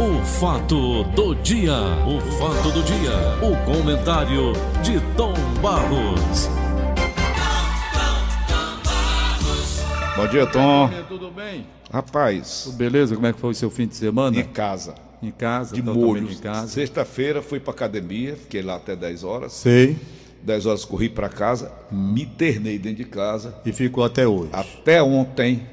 O fato do dia, o fato do dia, o comentário de Tom Barros. Bom dia, Tom. Tudo bem? Rapaz, Beleza, como é que foi o seu fim de semana? em casa, Em casa, de totalmente molho. em casa. Sexta-feira fui pra academia, fiquei lá até 10 horas. Sei. 10 horas corri pra casa, me internei dentro de casa. E ficou até hoje. Até ontem,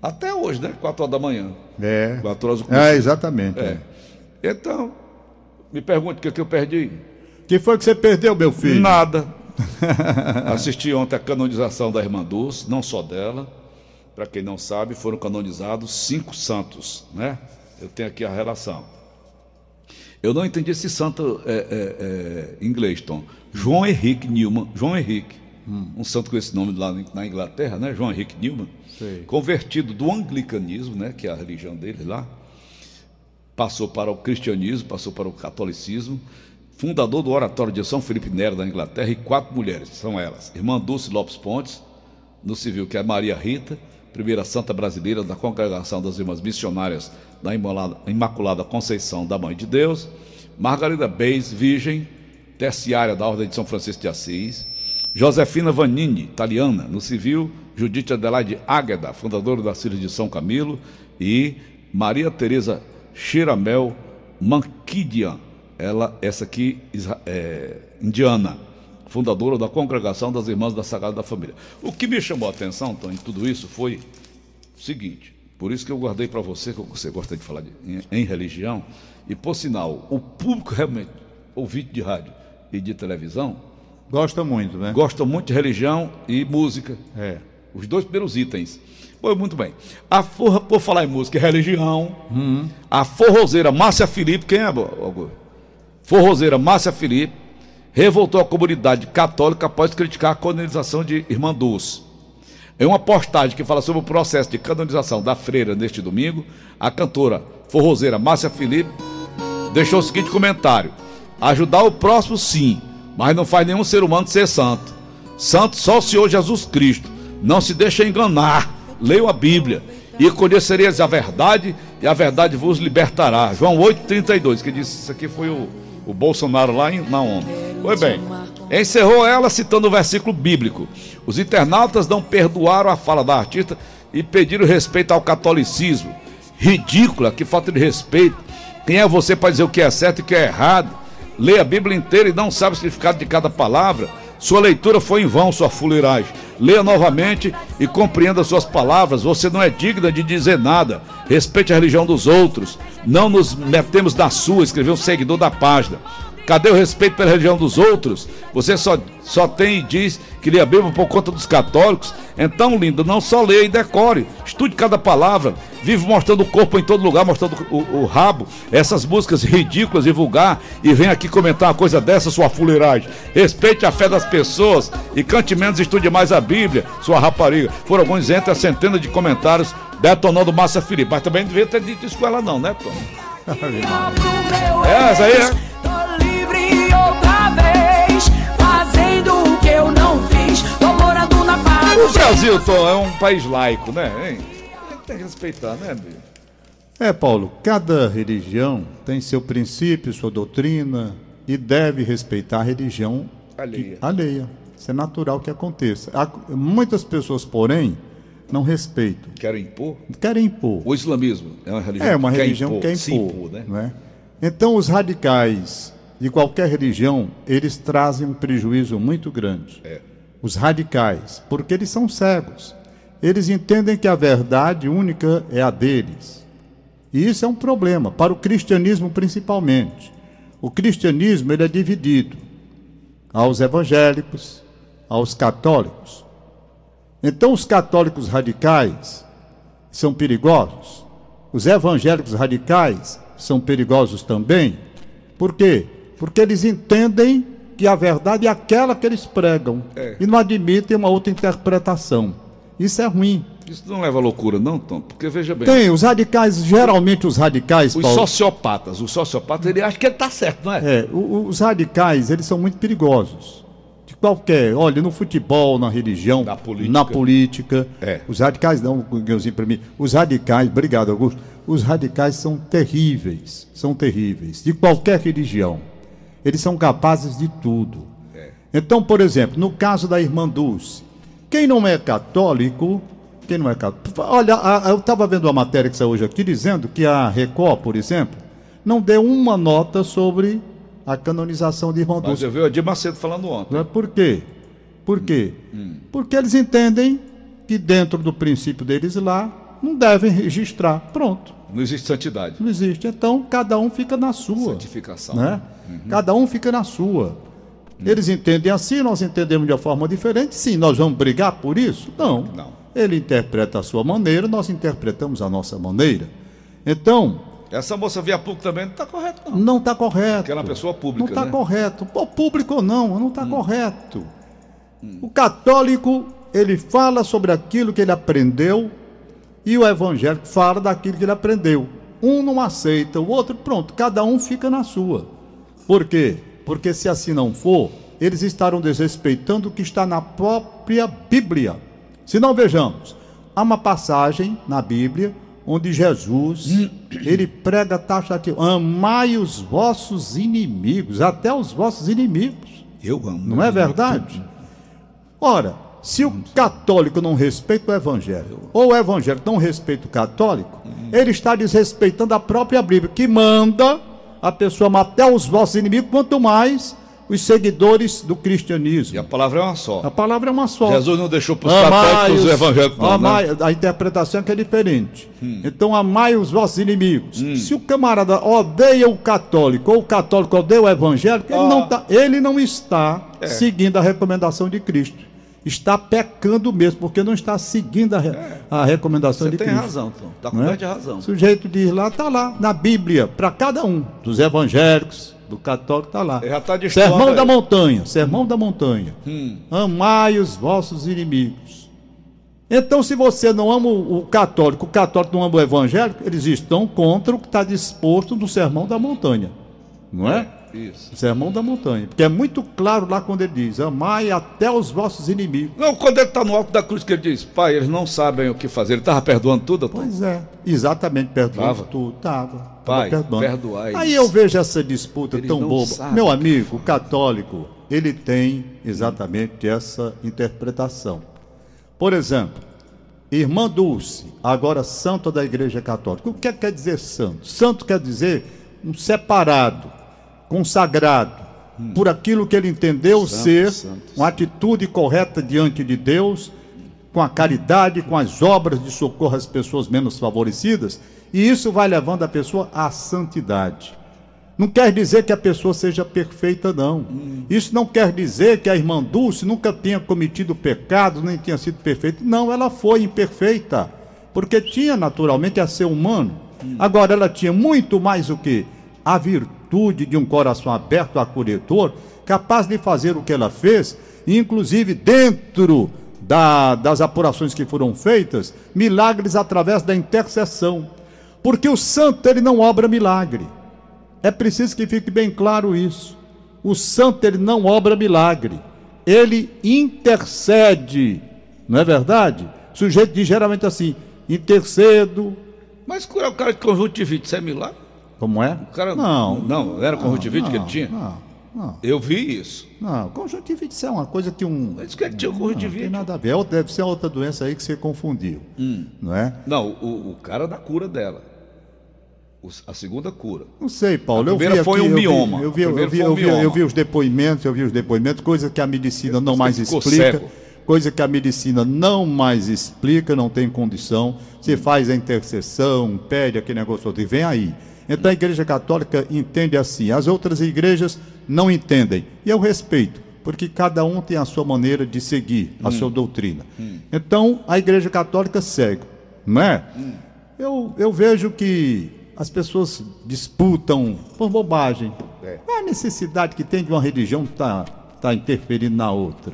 até hoje, né? 4 horas da manhã. É. 4 horas eu É, exatamente. É. Então, me pergunte o que, que eu perdi. que foi que você perdeu, meu filho? Nada. Assisti ontem a canonização da Irmã Dulce, não só dela. Para quem não sabe, foram canonizados cinco santos, né? Eu tenho aqui a relação. Eu não entendi esse santo é, é, é, inglês, Tom. João Henrique Newman. João Henrique. Um santo com esse nome lá na Inglaterra, né? João Henrique Newman. Sei. Convertido do anglicanismo, né? Que é a religião dele lá passou para o cristianismo, passou para o catolicismo, fundador do Oratório de São Felipe Neri da Inglaterra e quatro mulheres, são elas: Irmã Dulce Lopes Pontes, no civil, que é Maria Rita, primeira santa brasileira da Congregação das Irmãs Missionárias da Imaculada Conceição da Mãe de Deus, Margarida Beis, virgem, terciária da Ordem de São Francisco de Assis, Josefina Vanini, italiana, no civil, Judite Adelaide Águeda, fundadora da Cília de São Camilo, e Maria Teresa Chiramel Mankidian, ela, essa aqui, é, indiana, fundadora da Congregação das Irmãs da Sagrada Família. O que me chamou a atenção, Tom, em tudo isso foi o seguinte, por isso que eu guardei para você, que você gosta de falar de- em, em religião, e por sinal, o público realmente, ouvinte de rádio e de televisão, Gosta muito, né? gosta muito de religião e música. É. Os dois primeiros itens. Pois muito bem. A forra, por falar em música e religião, a forrozeira Márcia Felipe, quem é, Augusto? Forrozeira Márcia Felipe revoltou a comunidade católica após criticar a canonização de Irmã Dulce. Em uma postagem que fala sobre o processo de canonização da freira neste domingo, a cantora forrozeira Márcia Felipe deixou o seguinte comentário: ajudar o próximo sim, mas não faz nenhum ser humano ser santo. Santo só o Senhor Jesus Cristo. Não se deixe enganar. Leiam a Bíblia e conhecereis a verdade e a verdade vos libertará. João 8:32, que disse isso aqui foi o, o Bolsonaro lá em, na ONU. Pois bem, encerrou ela citando o versículo bíblico. Os internautas não perdoaram a fala da artista e pediram respeito ao catolicismo. Ridícula, que falta de respeito. Quem é você para dizer o que é certo e o que é errado? Lê a Bíblia inteira e não sabe o significado de cada palavra. Sua leitura foi em vão, sua fuleiragem. Leia novamente e compreenda suas palavras. Você não é digna de dizer nada. Respeite a religião dos outros. Não nos metemos na sua, escreveu um seguidor da página. Cadê o respeito pela religião dos outros? Você só, só tem e diz que lê a Bíblia por conta dos católicos. Então, lindo, não só leia e decore. Estude cada palavra. Vive mostrando o corpo em todo lugar, mostrando o, o rabo. Essas músicas ridículas e vulgar. E vem aqui comentar uma coisa dessa, sua fuleiragem. Respeite a fé das pessoas e cante menos e estude mais a Bíblia, sua rapariga. Foram alguns entre a centena de comentários detonando Márcia Felipe. Mas também não devia ter dito isso com ela, não, né, Tom? É, essa aí é. O Brasil, Tom, é um país laico, né? Hein? Tem que respeitar, né, Bia? É, Paulo, cada religião tem seu princípio, sua doutrina e deve respeitar a religião Alheia. que- alheia. Isso é natural que aconteça. Há- muitas pessoas, porém, não respeitam, Querem impor? querem impor. O islamismo é uma religião É uma que quer religião impor, que quer impor, impor, né? não é? Então, os radicais de qualquer religião, eles trazem um prejuízo muito grande. É. Os radicais, porque eles são cegos. Eles entendem que a verdade única é a deles. E isso é um problema, para o cristianismo principalmente. O cristianismo ele é dividido aos evangélicos, aos católicos. Então, os católicos radicais são perigosos. Os evangélicos radicais são perigosos também. Por quê? Porque eles entendem que a verdade é aquela que eles pregam É. e não admitem uma outra interpretação. Isso é ruim. Isso não leva à loucura, não, Tom? Porque veja bem, Tem, os radicais, geralmente os radicais, os Paulo, sociopatas, o sociopata, ele acha que ele tá certo, não é? É, os radicais, eles são muito perigosos. De qualquer, olha, no futebol, na religião, Na política. na política. É. Os radicais, não, Guilherme, para mim. Os radicais, obrigado, Augusto. os radicais são terríveis, são terríveis, de qualquer religião. Eles são capazes de tudo. Então, por exemplo, no caso da irmã Dulce, quem não é católico, quem não é católico. Olha, a- a- eu estava vendo uma matéria que saiu hoje aqui dizendo que a Record, por exemplo, não deu uma nota sobre a canonização de irmã Mas Dulce. eu vi o Edir Macedo falando ontem. Né? Por quê? Por quê? Porque eles entendem que dentro do princípio deles lá não devem registrar. Pronto, Não existe santidade. não existe. Então cada um fica na sua. Santificação. Né? Cada um fica na sua. Eles entendem assim, nós entendemos de uma forma diferente. Sim, nós vamos brigar por isso? Não. Não. Ele interpreta a sua maneira, nós interpretamos a nossa maneira. Então, Essa moça via público também não está correto, não. não está correto. Porque ela é uma pessoa pública, Não está né? correto. Pô, público ou não, não Hum. está correto. O católico, ele fala sobre aquilo que ele aprendeu e o evangélico fala daquilo que ele aprendeu. Um não aceita, o outro, pronto, cada um fica na sua. Por quê? Porque se assim não for, eles estarão desrespeitando o que está na própria Bíblia. Se não vejamos, há uma passagem na Bíblia onde Jesus, ele prega taxativo, amai os vossos inimigos, até os vossos inimigos. Eu amo. Não é verdade? Ora, se o católico não respeita o evangelho, ou o evangélico não respeita o católico, ele está desrespeitando a própria Bíblia, que manda a pessoa amar até os vossos inimigos, quanto mais os seguidores do E cristianismo. a palavra é uma só. A palavra é uma só. Jesus não deixou para os católicos os- o evangélico, não, amai- né? A interpretação é que é diferente. Hum. Então, amai os vossos inimigos. Se o camarada odeia o católico ou o católico odeia o evangélico, ele, Ah. não, tá, ele não está É. seguindo a recomendação de Cristo. Está pecando mesmo, porque não está seguindo a, re- a recomendação É. Você de tem Cristo. razão, Tom. Tá Não é? de razão. O sujeito diz lá, está lá, na Bíblia, para cada um, dos evangélicos, do católico, está lá. Ele já tá destoando Sermão aí. da montanha, sermão da montanha. Hum. Amai os vossos inimigos. Então, se você não ama o católico, o católico não ama o evangélico, eles estão contra o que está disposto no sermão da montanha. Não é? Isso. O sermão da montanha. Porque é muito claro lá quando ele diz: amai até os vossos inimigos. Não, quando ele está no alto da cruz, que ele diz, pai, eles não sabem o que fazer. Ele estava perdoando tudo, Tom? Pois é, exatamente, perdoando Tava? tudo. Tava. Pai, perdoai-os. Aí eu vejo essa disputa Eles tão boba. Meu amigo, o católico, ele tem exatamente essa interpretação. Por exemplo, irmã Dulce, agora santa da Igreja Católica. O que é que quer dizer santo? Santo quer dizer um separado, consagrado, por aquilo que ele entendeu Hum. Santo, ser santo, uma atitude correta diante de Deus, com a caridade, com as obras de socorro às pessoas menos favorecidas, e isso vai levando a pessoa à santidade. Não quer dizer que a pessoa seja perfeita, não. Isso não quer dizer que a irmã Dulce nunca tenha cometido pecado, nem tenha sido perfeita. Não, ela foi imperfeita, porque tinha naturalmente a ser humano. Agora, ela tinha muito mais o que? A virtude de um coração aberto, acolhedor, capaz de fazer o que ela fez, inclusive dentro da- das apurações que foram feitas, milagres através da intercessão. Porque o santo, ele não obra milagre. É preciso que fique bem claro isso. O santo ele não obra milagre. Ele intercede. Não é verdade? O sujeito diz geralmente assim: intercedo. Mas curar o cara de conjuntivite, isso é milagre? Como é? O cara, não. Não, era conjuntivite que ele não, tinha? Não, não. Eu vi isso. Não, conjuntivite isso é uma coisa que um. Mas que ele tinha Não, conjuntivite. tem nada a ver. É Deve ser outra doença aí que você confundiu. Hum. Não é? Não, o, o cara da cura dela. A segunda cura. Não sei, Paulo. A eu vi primeira foi aqui, um eu vi- mioma. Eu vi, eu, primeira vi, foi um eu, vi, eu vi os depoimentos, eu vi os depoimentos, coisa que a medicina não mais explica. cego. Coisa que a medicina não mais explica, não tem condição. Você faz a intercessão, pede aquele negócio outro e vem aí. Então a Igreja Católica entende assim, as outras igrejas não entendem. E eu respeito, porque cada um tem a sua maneira de seguir a sua doutrina. Então a Igreja Católica segue, não é? Eu, eu vejo que as pessoas disputam por bobagem. É. Qual é a necessidade que tem de uma religião estar tá, interferindo na outra?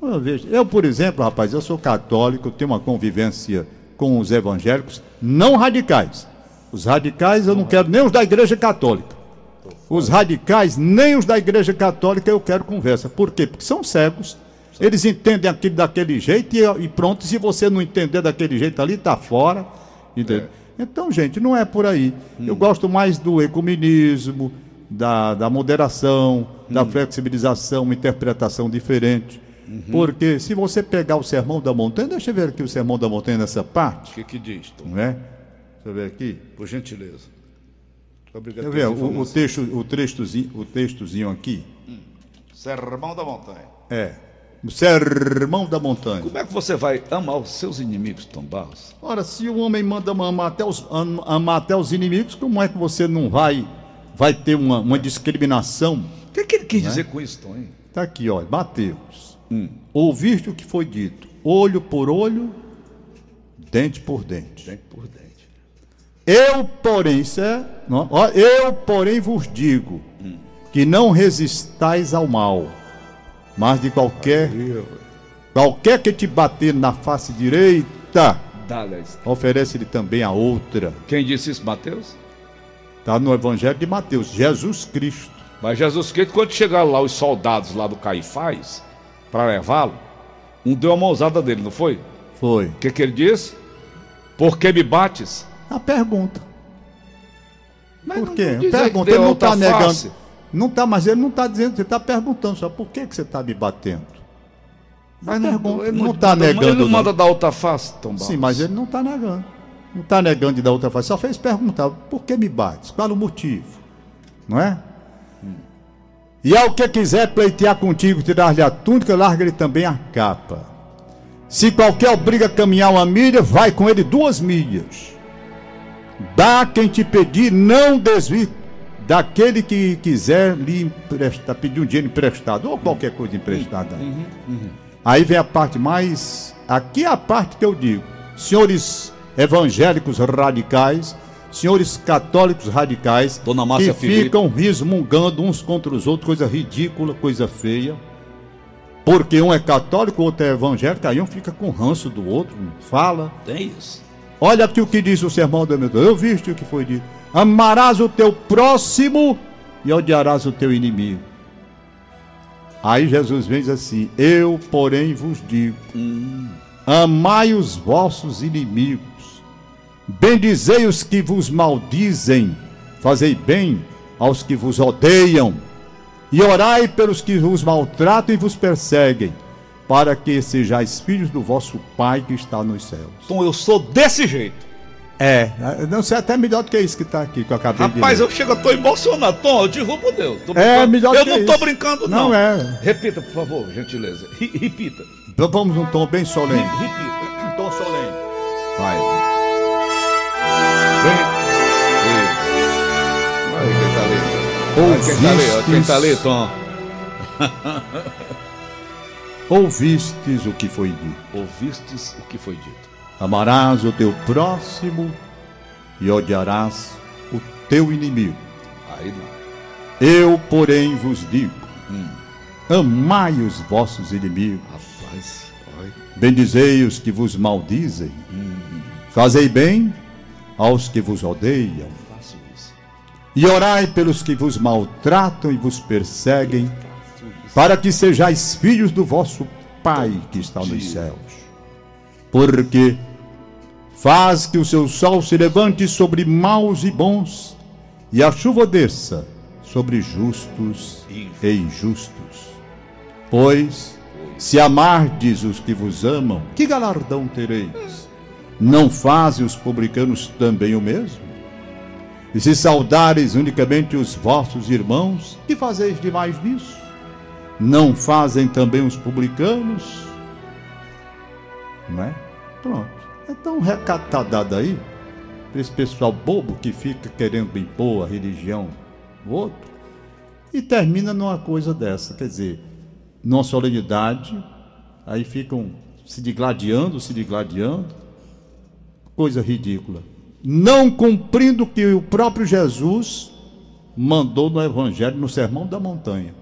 Eu, vejo, eu, por exemplo, rapaz, eu sou católico, tenho uma convivência com os evangélicos não radicais. Os radicais eu não quero nem os da Igreja Católica. Os radicais, nem os da Igreja Católica, eu quero conversa. Por quê? Porque são cegos. Eles entendem aquilo daquele jeito e, e pronto. Se você não entender daquele jeito ali, está fora. entendeu? Então, gente, não é por aí. Eu gosto mais do ecumenismo, da, da moderação, da flexibilização, uma interpretação diferente. Porque se você pegar o Sermão da Montanha, deixa eu ver aqui o Sermão da Montanha nessa O parte, que que diz, Tom? não é? Deixa eu ver aqui. Por gentileza. Obrigado ver o, o, texto, o, textozinho, o textozinho aqui. Sermão da montanha. É. Sermão da Montanha. Como é que você vai amar os seus inimigos, Tom Barros? Ora, se o homem manda amar até os, am- amar até os inimigos, como é que você não vai, vai ter uma, uma discriminação? O que, que ele quis dizer com isso, Tom? Está aqui, olha, Mateus. Ouviste o que foi dito, olho por olho, dente por dente. Dente por dente. Eu, porém, isso é, não, ó, eu, porém, vos digo que não resistais ao mal, mas de qualquer, qualquer que te bater na face direita, oferece-lhe também a outra. Quem disse isso, Mateus? Está no Evangelho de Mateus, Jesus Cristo. Mas Jesus Cristo, quando chegaram lá os soldados lá do Caifás, para levá-lo, um deu uma ousada dele, não foi? Foi. O que, que ele disse? Por que me bates? A pergunta. Mas Por quê? Pergunta, ele não está negando. face. Não está, mas ele não está dizendo, você está perguntando só por que, que você está me batendo. Mas não- pergunta, ele não tá manda- negando, Ele não não. manda dar outra face, Tom Barros. Sim, mas ele não está negando. Não está negando de dar outra face. Só fez perguntar, por que me bates? Qual o motivo? Não é? E ao que quiser pleitear contigo, tirar-lhe a túnica, larga-lhe também a capa. Se qualquer obriga a caminhar uma milha, vai com ele duas milhas. Dá quem te pedir, não desvie daquele que quiser lhe emprestar, pedir um dinheiro emprestado, ou qualquer coisa emprestada. Aí vem a parte mais. Aqui é a parte que eu digo. Senhores evangélicos radicais, senhores católicos radicais, Dona Márcia que Felipe. ficam resmungando uns contra os outros, coisa ridícula, coisa feia. Porque um é católico, o outro é evangélico, aí um fica com ranço do outro, não fala. Tem isso. Olha aqui o que diz o sermão do meu. Eu viste o que foi dito. Amarás o teu próximo e odiarás o teu inimigo. Aí Jesus vem assim: Eu, porém, vos digo: amai os vossos inimigos, bendizei os que vos maldizem, fazei bem aos que vos odeiam, e orai pelos que vos maltratam e vos perseguem, para que sejais filhos do vosso Pai que está nos céus. Tom, eu sou desse jeito. É, não sei até melhor do que isso que está aqui que eu acabei Rapaz, de eu ler. chego, eu tô emocionado. Tom, eu por Deus. Tô É melhor Eu que não tô isso. brincando, não. Não é. Repita, por favor, gentileza. Repita. Então Vamos num tom bem solene. Repita. Um tom solene. Vai. Vem. Vai, quem tá ali? Quem tá ali, quem tá ali, Tom? Ouvistes o que foi dito. Ouvistes o que foi dito. Amarás o teu próximo e odiarás o teu inimigo. Aí não. Eu, porém, vos digo: amai os vossos inimigos, Rapaz, olha. bendizei os que vos maldizem, fazei bem aos que vos odeiam, e orai pelos que vos maltratam e vos perseguem, para que sejais filhos do vosso Pai que está nos céus. Porque faz que o seu sol se levante sobre maus e bons, e a chuva desça sobre justos e injustos. Pois, se amardes os que vos amam, que galardão tereis? Não fazem os publicanos também o mesmo? E se saudares unicamente os vossos irmãos, que fazeis demais nisso? Não fazem também os publicanos? Não é? Pronto. Então, recado tá dado aí, para esse pessoal bobo que fica querendo impor a religião do outro, e termina numa coisa dessa, quer dizer, numa solenidade, aí ficam se digladiando, se digladiando, coisa ridícula. Não cumprindo o que o próprio Jesus mandou no Evangelho, no Sermão da Montanha.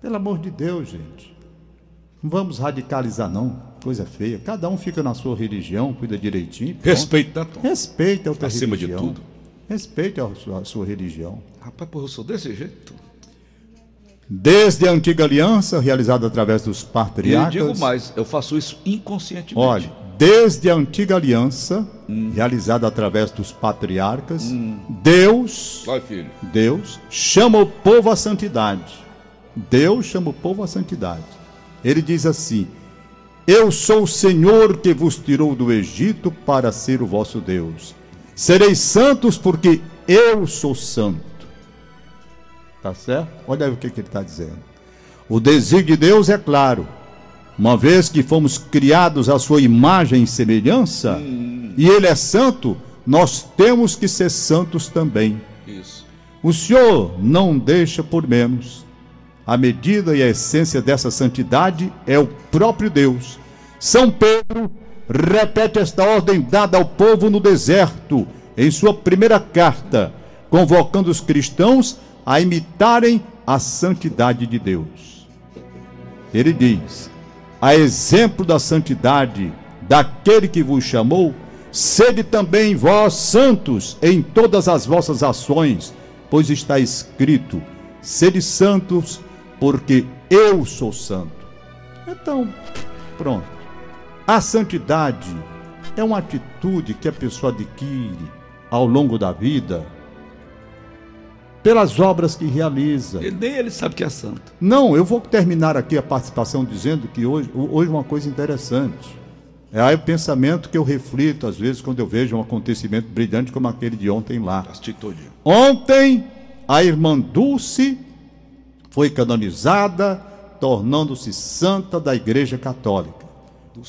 Pelo amor de Deus, gente. Não vamos radicalizar, não. Coisa feia. Cada um fica na sua religião, cuida direitinho. pronto. Respeita, Tom? Respeita a outra Acima de religião. tudo. Respeite a sua, a sua religião. Rapaz, porra, eu sou desse jeito. Desde a antiga aliança, realizada através dos E eu patriarcas. digo mais, eu faço isso inconscientemente. Olha, desde a antiga aliança, realizada através dos patriarcas, Deus, Vai, filho. Deus chama o povo à santidade. Deus chama o povo à santidade. Ele diz assim: Eu sou o Senhor que vos tirou do Egito para ser o vosso Deus. Sereis santos porque eu sou santo. Tá certo? Olha aí o que, que ele está dizendo. O desígnio de Deus é claro. Uma vez que fomos criados à sua imagem e semelhança, e Ele é santo, nós temos que ser santos também. Isso. O Senhor não deixa por menos. A medida e a essência dessa santidade é o próprio Deus. São Pedro repete esta ordem dada ao povo no deserto, em sua primeira carta, convocando os cristãos a imitarem a santidade de Deus. Ele diz: a exemplo da santidade daquele que vos chamou, sede também vós santos em todas as vossas ações, pois está escrito: sede santos, porque eu sou santo. Então, pronto. A santidade é uma atitude que a pessoa adquire ao longo da vida pelas obras que realiza. Ele, nem ele sabe que é santo. Não, eu vou terminar aqui a participação dizendo que hoje, hoje uma coisa interessante. É aí o pensamento que eu reflito, às vezes, quando eu vejo um acontecimento brilhante como aquele de ontem lá. Atitude. Ontem, a irmã Dulce foi canonizada, tornando-se santa da Igreja Católica.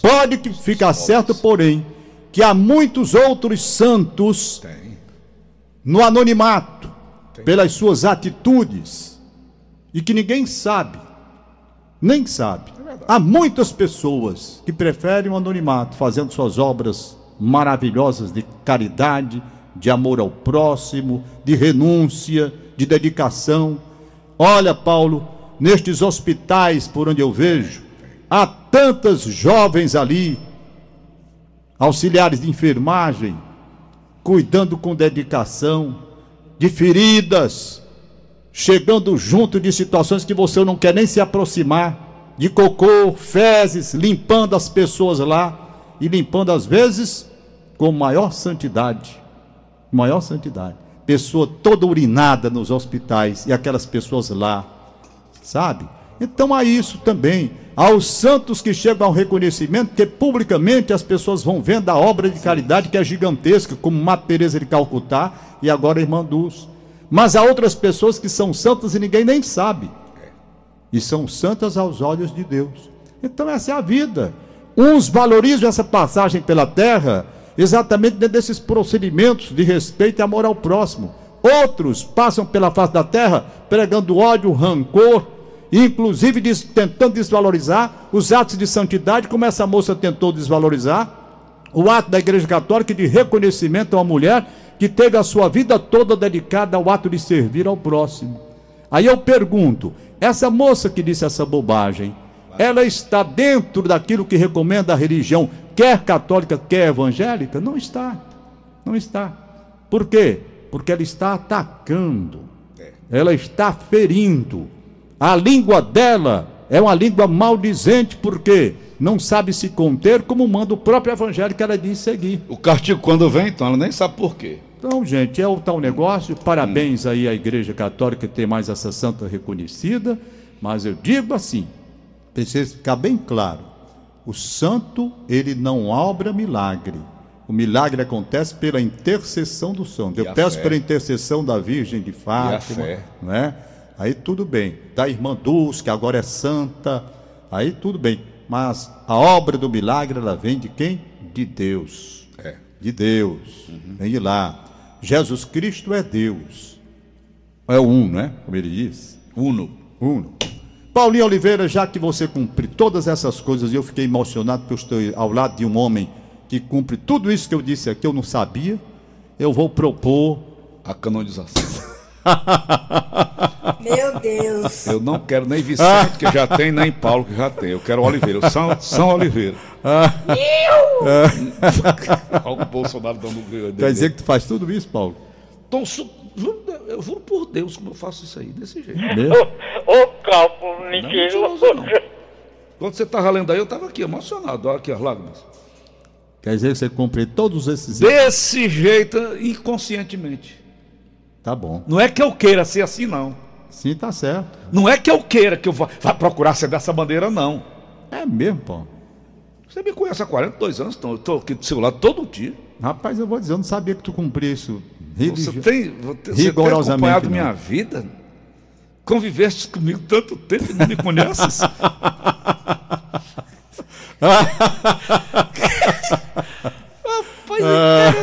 Pode que ficar certo, porém, que há muitos outros santos no anonimato, pelas suas atitudes, e que ninguém sabe, nem sabe. Há muitas pessoas que preferem o anonimato, fazendo suas obras maravilhosas de caridade, de amor ao próximo, de renúncia, de dedicação. Olha, Paulo, nestes hospitais por onde eu vejo, há tantas jovens ali, auxiliares de enfermagem, cuidando com dedicação de feridas, chegando junto de situações que você não quer nem se aproximar, de cocô, fezes, limpando as pessoas lá e limpando às vezes com maior santidade, maior santidade. Pessoa toda urinada nos hospitais e aquelas pessoas lá, sabe? Então há isso também. Aos santos que chegam ao reconhecimento, que publicamente as pessoas vão vendo a obra de caridade que é gigantesca, como Mata Teresa de Calcutá e agora irmã Dulce. Mas há outras pessoas que são santas e ninguém nem sabe. E são santas aos olhos de Deus. Então essa é a vida. Uns valorizam essa passagem pela terra exatamente dentro desses procedimentos de respeito e amor ao próximo. Outros passam pela face da terra pregando ódio, rancor, inclusive des- tentando desvalorizar os atos de santidade, como essa moça tentou desvalorizar o ato da Igreja Católica de reconhecimento a uma mulher que teve a sua vida toda dedicada ao ato de servir ao próximo. Aí eu pergunto: essa moça que disse essa bobagem, ela está dentro daquilo que recomenda a religião, quer católica, quer evangélica? Não está. Não está. Por quê? Porque ela está atacando, ela está ferindo. A língua dela é uma língua maldizente, porque não sabe se conter, como manda o próprio evangelho que ela diz seguir. O castigo quando vem, então, ela nem sabe por quê. Então, gente, é o tal negócio. Parabéns aí à Igreja Católica que tem mais essa santa reconhecida. Mas eu digo assim, precisa ficar bem claro: o santo, ele não obra milagre. O milagre acontece pela intercessão do santo. Eu peço fé. pela intercessão da Virgem de Fátima, fé. não é? Aí tudo bem. Da irmã Dulce, que agora é santa, aí tudo bem. Mas a obra do milagre, ela vem de quem? De Deus É. de Deus. Vem de lá. Jesus Cristo é Deus. É um, né? Como ele diz. Uno. Uno. Paulinho Oliveira, já que você cumpre todas essas coisas, e eu fiquei emocionado porque eu estou ao lado de um homem que cumpre tudo isso que eu disse aqui, eu não sabia. Eu vou propor. A canonização. Meu Deus. Eu não quero nem Vicente, que já tem, nem Paulo, que já tem. Eu quero Oliveira. o São, São Oliveira. Olha o Bolsonaro dando Quer dizer que tu faz tudo isso, Paulo? Então, juro- eu juro por Deus como eu faço isso aí, desse jeito. Mesmo? Ô, calvo, Não mentiroso, não. Quando você estava lendo aí, eu estava aqui, emocionado. Olha aqui as lágrimas. Quer dizer que você cumpre todos esses. Desse jeito, inconscientemente. Tá bom. Não é que eu queira ser assim, não. Sim, tá certo. Não é que eu queira que eu vá, vá procurar ser dessa bandeira, não. É mesmo, pô. Você me conhece há 42 anos, então eu estou aqui do seu lado todo dia. Rapaz, eu vou dizer, eu não sabia que tu cumpria isso. Você tem, você tem Rigorosamente acompanhado não. minha vida? Conviveste comigo tanto tempo e não me conheces? Rapaz, é?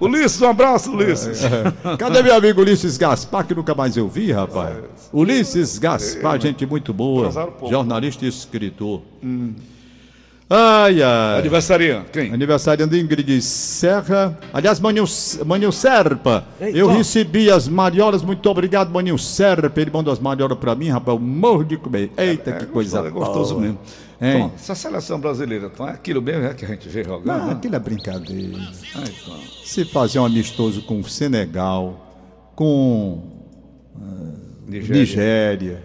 Ulisses, um abraço, Ulisses. Cadê meu amigo Ulisses Gaspar, que nunca mais eu vi, rapaz? Ulisses Gaspar, gente muito boa. Jornalista e escritor. Ai, ai. Aniversariante, quem? Aniversariando Ingrid Serra. Aliás, Maninho, Maninho Serpa. Ei, eu recebi as mariolas. Muito obrigado, Maninho Serpa. Ele mandou as mariolas pra mim, rapaz. Eu morro de comer. Eita, que coisa É gostoso boa. mesmo. Hein? Tom, essa seleção brasileira, Tom, é aquilo mesmo é que a gente vê jogando? Não, né? aquilo é brincadeira. Se fazer um amistoso com o Senegal, com Nigéria. Nigéria.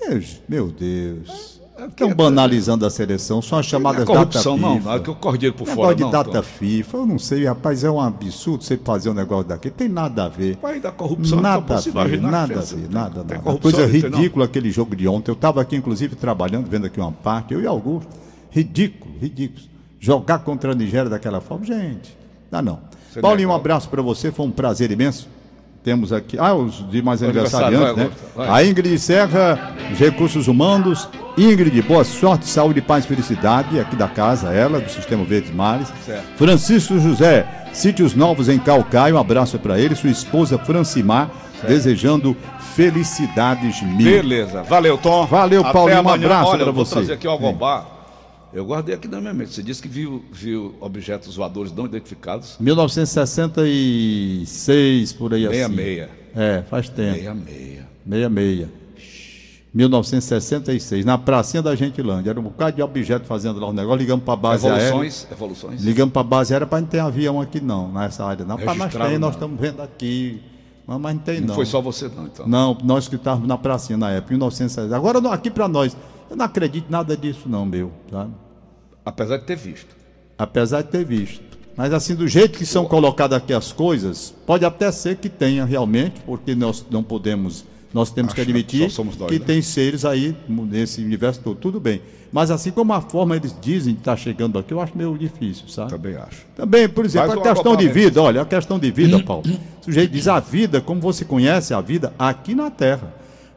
Meu, meu Deus. É Estão é- banalizando a seleção, são as Não é chamadas corrupção, data não. FIFA. Não é que eu corro dinheiro por Negócio fora, de não. data Tom. FIFA, eu não sei, rapaz, é um absurdo você fazer um negócio daquele. Tem nada a ver. Vai da corrupção, então Nada a ver, imaginar nada a que ver, nada, nada. corrupção Coisa não? ridícula aquele jogo de ontem. Eu estava aqui, inclusive, trabalhando, vendo aqui uma parte, eu e Augusto. Ridículo, ridículo. Jogar contra a Nigéria daquela forma, gente, dá não. Senegal. Paulinho, um abraço para você, foi um prazer imenso. Temos aqui, ah, os demais aniversariantes, né? A Ingrid Serra, os recursos humanos. Ingrid, boa sorte, saúde, paz e felicidade, aqui da casa, ela, do Sistema Verdes Mares. Certo. Francisco José, Sítios Novos em Calcaia, um abraço para ele, sua esposa Francimar, desejando felicidades mil. Beleza. Valeu, Tom. Valeu, Até Paulinho, um amanhã. abraço Olha, pra eu vou você. trazer aqui o Agobá. Eu guardei aqui na minha mente. Você disse que viu, viu objetos voadores não identificados. 1966, por aí Meia assim. meia. É, faz tempo. Meia meia. Meia meia. 1966, na pracinha da Gentilândia. Era um bocado de objeto fazendo lá o negócio. Ligamos para a base aérea. Evoluções, evoluções. Ligamos para a base aérea para não ter avião aqui não, nessa área. Não, Registrado tem, nós não. estamos vendo aqui. Mas, mas não tem Não, não. foi só você, não, então. Não, nós que estávamos na pracinha na época, em 1960. Agora aqui para nós, eu não acredito em nada disso não, meu, sabe? Apesar de ter visto. Apesar de ter visto. Mas assim, do jeito que são colocadas aqui as coisas, pode até ser que tenha realmente, porque nós não podemos, nós temos que Acho, admitir só somos nós, que né? tem seres aí nesse universo todo, tudo bem. Mas assim como a forma eles dizem que está chegando aqui, eu acho meio difícil, sabe? Também acho. Também, por exemplo, a questão de vida, olha, a questão de vida, Paulo. O sujeito diz a vida, como você conhece a vida aqui na Terra.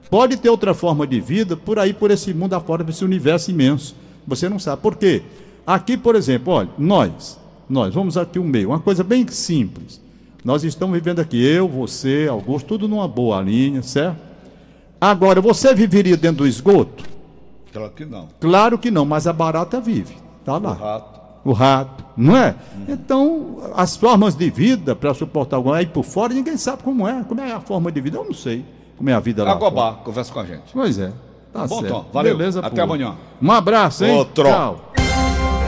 Pode ter outra forma de vida por aí, por esse mundo afora, por esse universo imenso. Você não sabe. Por quê? Aqui, por exemplo, olha, nós, nós, vamos aqui um meio, uma coisa bem simples. Nós estamos vivendo aqui, eu, você, Augusto, tudo numa boa linha, certo? Agora, você viveria dentro do esgoto? Claro que não. Claro que não, mas a barata vive. Tá lá O rato. o rato, não é? Então, as formas de vida para suportar alguma aí por fora, ninguém sabe como é. Como é a forma de vida? Eu não sei como é a vida lá. Agobá, conversa com a gente. Pois é. Tá Bom, certo. Tom, valeu. Beleza, Até pô. amanhã. Um abraço, hein? Outro. Tchau.